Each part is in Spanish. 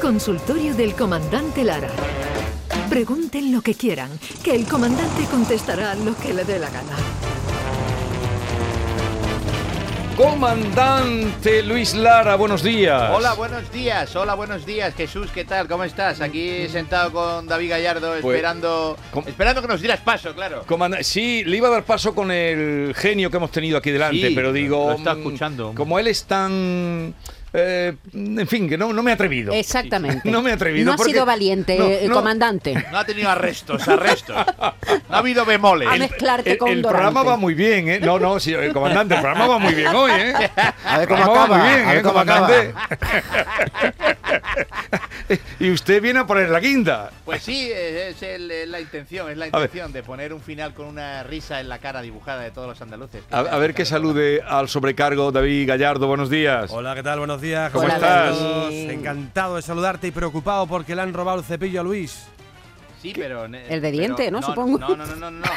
Consultorio del comandante Lara. Pregunten lo que quieran, que el comandante contestará lo que le dé la gana. Comandante Luis Lara, buenos días. Hola, buenos días. Hola, buenos días. Jesús, ¿qué tal? ¿Cómo estás? Aquí sentado con David Gallardo Pues, esperando esperando que nos dieras paso, claro. Sí, le iba a dar paso con el genio que hemos tenido aquí delante, Sí, pero digo. lo está mm, escuchando. Como él es tan. Eh, en fin, que no, no me he atrevido. Exactamente. No me he atrevido. No ha porque- sido valiente, No, eh, no. comandante. No ha tenido arrestos, arrestos. No ha habido bemoles. A mezclarte El, con el Dorante. programa va muy bien, ¿eh? No, no, sí, el comandante, el programa va muy bien hoy, ¿eh? A ver El cómo acaba, muy bien, a ver ¿eh, cómo acaba. comandante? y usted viene a poner la guinda. Pues sí, es, el- es la intención, es la intención de poner un final con una risa en la cara dibujada de todos los andaluces. A, a ver que salude al sobrecargo David Gallardo, buenos días. Hola, ¿qué tal? Buenos días. ¿Cómo Hola, estás? David. Encantado de saludarte y preocupado porque le han robado el cepillo a Luis. Sí, pero... El de diente, pero- ¿no? Supongo. No, no, no, no, no.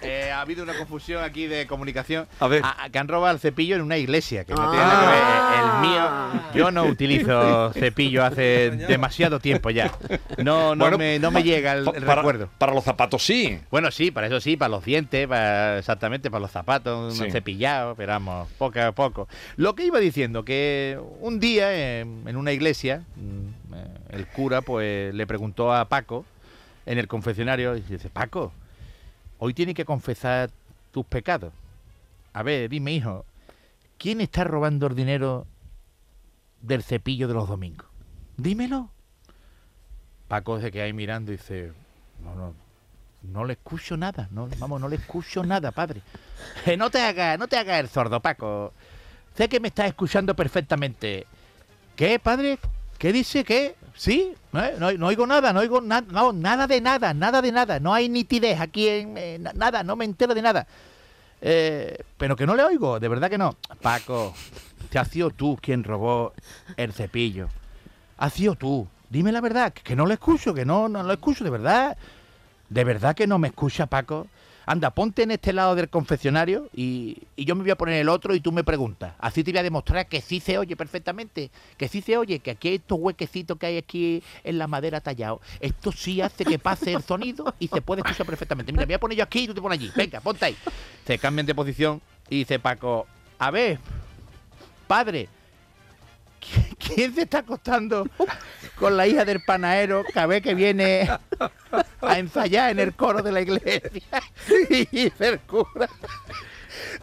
Eh, ha habido una confusión aquí de comunicación. A ver. A- a- que han robado el cepillo en una iglesia, que no Ah. tiene nada que ver. El mío, yo no utilizo cepillo hace demasiado tiempo ya. No, no, Bueno, me, no me llega el, Pa- el para, recuerdo. para los zapatos sí. Bueno, sí, para eso sí, para los dientes, para, exactamente, para los zapatos, Sí. un cepillado, pero vamos, poco a poco. Lo que iba diciendo, que un día eh, en una iglesia, mm, eh, el cura pues le preguntó a Paco en el confesionario, y dice, Paco, hoy tienes que confesar tus pecados. A ver, dime, hijo, ¿quién está robando el dinero del cepillo de los domingos? Dímelo. Paco se queda ahí mirando y dice, no, no, no le escucho nada, no, vamos, no le escucho nada, padre. Eh, no te hagas, no te hagas el sordo, Paco. Sé que me estás escuchando perfectamente. ¿Qué, padre? ¿Qué dice? ¿Qué? ¿Sí? ¿Eh? No, no oigo nada, no oigo nada, no, nada de nada, nada de nada. No hay nitidez aquí en na- nada, no me entero de nada. Eh, pero que no le oigo, de verdad que no. Paco, te has sido tú quien robó el cepillo. Has sido tú. Dime la verdad, que, que no lo escucho, que no, no lo escucho, de verdad. ¿De verdad que no me escucha, Paco? Anda, ponte en este lado del confesionario y, y yo me voy a poner el otro y tú me preguntas. Así te voy a demostrar que sí se oye perfectamente. Que sí se oye, que aquí hay estos huequecitos que hay aquí en la madera tallado. Esto sí hace que pase el sonido y se puede escuchar perfectamente. Mira, me voy a poner yo aquí y tú te pones allí. Venga, ponte ahí. Se cambian de posición y dice Paco, a ver, padre, ¿qui- ¿quién se está acostando con la hija del panadero cada vez que viene a ensayar en el coro de la iglesia? Y dice el cura,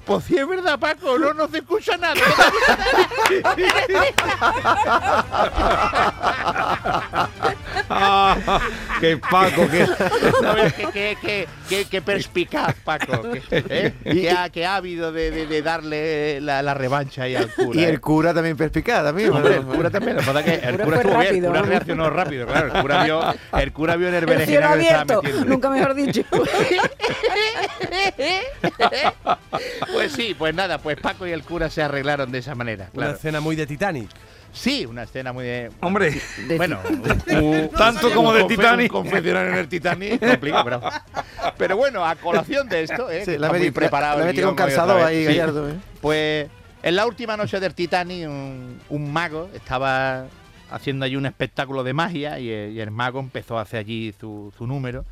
pues si es verdad, Paco, no, no se escucha nada. Qué Paco, qué. ¿Sabes qué, qué, qué, qué- qué perspicaz, Paco? Que, ¿eh? ha, habido de, de- de darle la, la revancha ahí al cura. Y ¿eh? el cura también perspicaz, también. El cura también, lo que pasa es que el cura estuvo bien, el cura reaccionó rápido, claro, el cura vio, el cura vio en el berenjenal que estaba metiendo. nunca mejor dicho. Pues sí, pues nada, pues Paco y el cura se arreglaron de esa manera, Una escena muy de Titanic. Sí, una escena muy de... Hombre, De- Bueno, Tanto como de un Titanic. Un confesionario en el Titanic es complicado, pero, pero bueno, a colación de esto, ¿eh, Sí, la muy preparado la hoy otra calzado ahí, Sí. Gallardo. ¿eh? Pues en la última noche del Titanic, un, un mago estaba haciendo allí un espectáculo de magia y, el- y el mago empezó a hacer allí su, su número.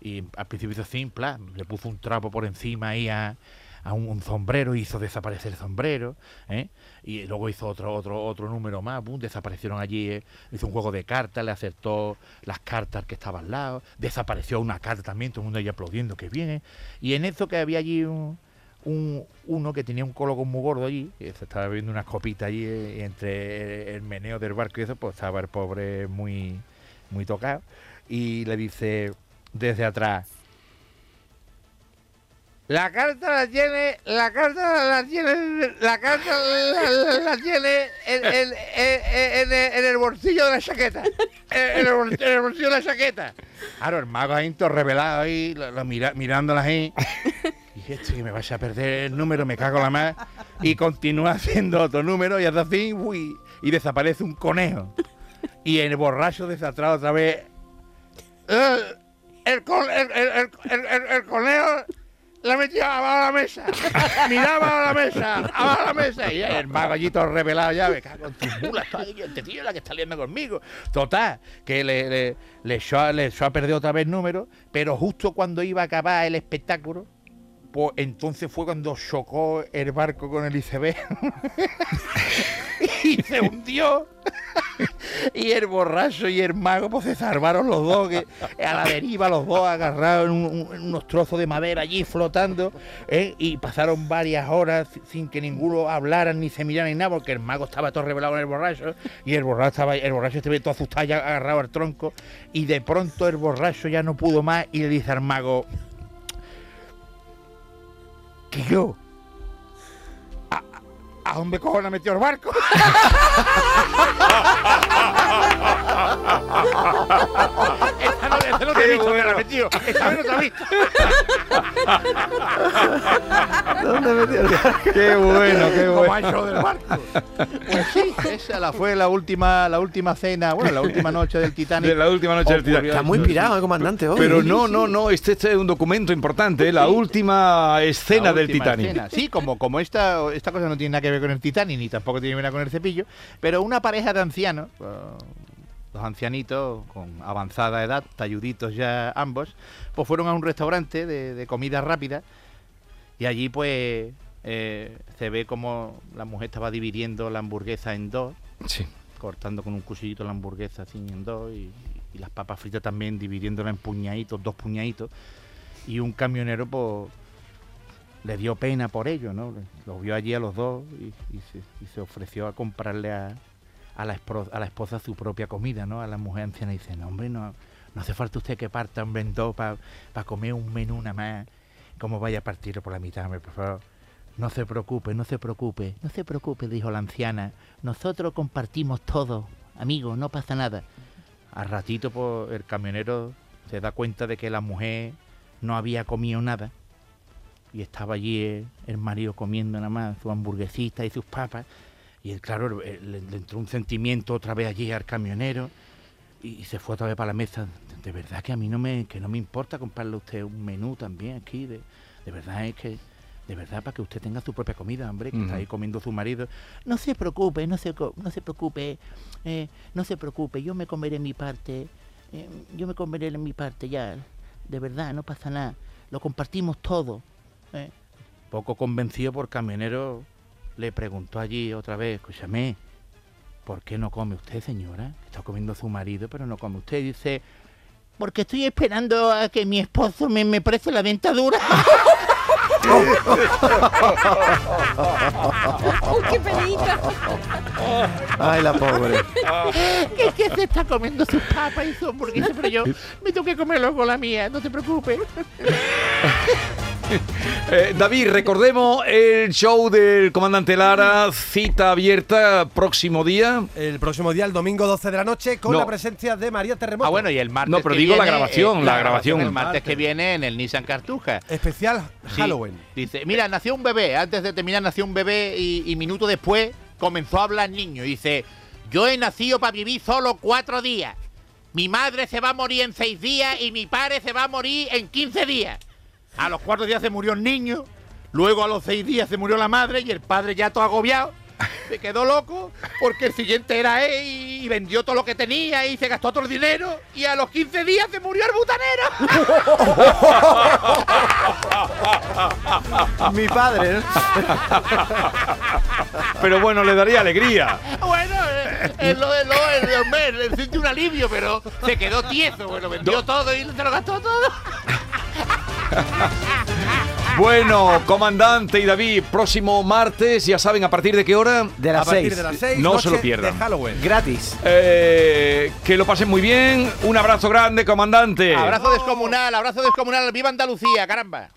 Y al principio hizo plan, le puso un trapo por encima ahí a, a un, un sombrero, hizo desaparecer el sombrero, ¿eh? y luego hizo otro otro otro número más, desaparecieron allí, eh, hizo un juego de cartas, le acertó las cartas que estaban al lado, desapareció una carta también, todo el mundo ahí aplaudiendo que viene, y en eso que había allí un, un- uno que tenía un colocón muy gordo allí, que se estaba bebiendo unas copitas allí, eh, y entre el, el meneo del barco y eso, pues estaba el pobre muy, muy tocado, y le dice desde atrás, la carta la tiene, la carta la tiene, la carta la, la- la tiene en, en- en- en- el bolsillo de la chaqueta. En el, bolsillo de la chaqueta. Claro, el mago ahí todo revelado ahí, lo, mira, mirándola ahí. Y dije, "Este, que me vas a perder el número, me cago la más. Y continúa haciendo otro número y hace así, uy, y desaparece un conejo. Y el borracho desatrado otra vez. "Eh, el- el- el- el conejo la metía abajo de la mesa, miraba abajo la mesa, abajo de la mesa, y el todo revelado ya, me cago en tus mulas, este tío es la que está liando conmigo. Total, que le, le, le, echó, le echó a perder otra vez número, pero justo cuando iba a acabar el espectáculo, pues entonces fue cuando chocó el barco con el iceberg y se hundió. y el borracho y el mago pues se salvaron los dos, a la deriva los dos agarrados en, un- en unos trozos de madera allí flotando, ¿eh? y pasaron varias horas si- sin que ninguno hablara ni se mirara ni nada, porque el mago estaba todo revelado con el borracho, y el borracho estaba, el borracho estaba todo asustado ya agarrado al tronco, y de pronto el borracho ya no pudo más y le dice al mago, yo. ¿A, a- a dónde cojones metió el barco? Esa no, te he visto, la he metido. Esa no te he visto. ¿Dónde metió el Qué bueno, qué Como bueno. ha hecho del barco. Pues sí, esa la fue la última, la última cena, bueno, la última noche del Titanic. De la última noche del Titanic. Está muy inspirado el comandante hoy. Pero no, no, no, este, este es un documento importante, ¿eh? la última escena La del última Titanic. escena. Sí, como, como esta, esta cosa no tiene nada que ver con el Titanic, ni tampoco tiene que ver con el cepillo, pero una pareja de ancianos, eh, dos ancianitos con avanzada edad, talluditos ya ambos, pues fueron a un restaurante de, de comida rápida y allí pues eh, se ve como la mujer estaba dividiendo la hamburguesa en dos, Sí. cortando con un cuchillito la hamburguesa así en dos y, y las papas fritas también dividiéndola en puñaditos, dos puñaditos. Y un camionero pues le dio pena por ello, ¿no? Los vio allí a los dos y, y se, y se ofreció a comprarle a, a, la espro- a la esposa su propia comida, ¿no? A la mujer anciana y dice, no hombre, no, no hace falta usted que parta en dos para comer un menú nada más. Como vaya a partirlo por la mitad, hombre, por favor. No se preocupe, no se preocupe, no se preocupe, dijo la anciana. Nosotros compartimos todo, amigo, no pasa nada. Al ratito, pues, el camionero se da cuenta de que la mujer no había comido nada. Y estaba allí el, el marido comiendo nada más su hamburguesita y sus papas. Y claro, le, entró un sentimiento otra vez allí al camionero. Y, se fue otra vez para la mesa. De, verdad que a mí no me, que no me importa comprarle a usted un menú también aquí. De, de verdad es que de verdad para que usted tenga su propia comida, hombre, que está ahí comiendo su marido. No se preocupe, no se, no se preocupe, eh, no se preocupe, yo me comeré mi parte, eh, yo me comeré mi parte ya, de verdad, no pasa nada, lo compartimos todo. eh. Poco convencido por camionero, le preguntó allí otra vez, escúchame, ¿por qué no come usted, señora? Está comiendo su marido, pero no come usted. Dice, porque estoy esperando a que mi esposo me, me preste la dentadura. ¡Qué penita! Ay, la pobre. que es que se está comiendo sus papas y su hamburguesa, pero yo me tengo que comerlo con la mía, no te preocupes. Eh, David, recordemos el show del comandante Lara, cita abierta, próximo día. El próximo día, el domingo 12 de la noche, con No. la presencia de María Terremoto. Ah, bueno, y el martes. No, pero que digo la viene, grabación, la grabación. El martes que viene en el Nissan Cartuja. Especial Sí. Halloween. Dice, mira, nació un bebé. Antes de terminar, nació un bebé y, y minuto después comenzó a hablar niño. Y dice, yo he nacido para vivir solo cuatro días. Mi madre se va a morir en seis días y mi padre se va a morir en 15 días. A los cuatro días se murió el niño. Luego a los seis días se murió la madre y el padre ya todo agobiado. Se quedó loco porque el siguiente era él y, vendió todo lo que tenía y se gastó todo el dinero. Y a los 15 días se murió el butanero. Mi padre, ¿no? Pero bueno, le daría alegría. Bueno, eh, eh, lo, lo, el, hombre, le siente un alivio, pero se quedó tieso. Bueno, vendió todo y se lo gastó todo. Bueno, comandante y David, próximo martes, ya saben a partir de qué hora. De A las partir 6. de las 6. No se lo pierdan. De Halloween. Gratis. Eh, que lo pasen muy bien. Un abrazo grande, comandante. Abrazo descomunal, abrazo descomunal. ¡Viva Andalucía, caramba!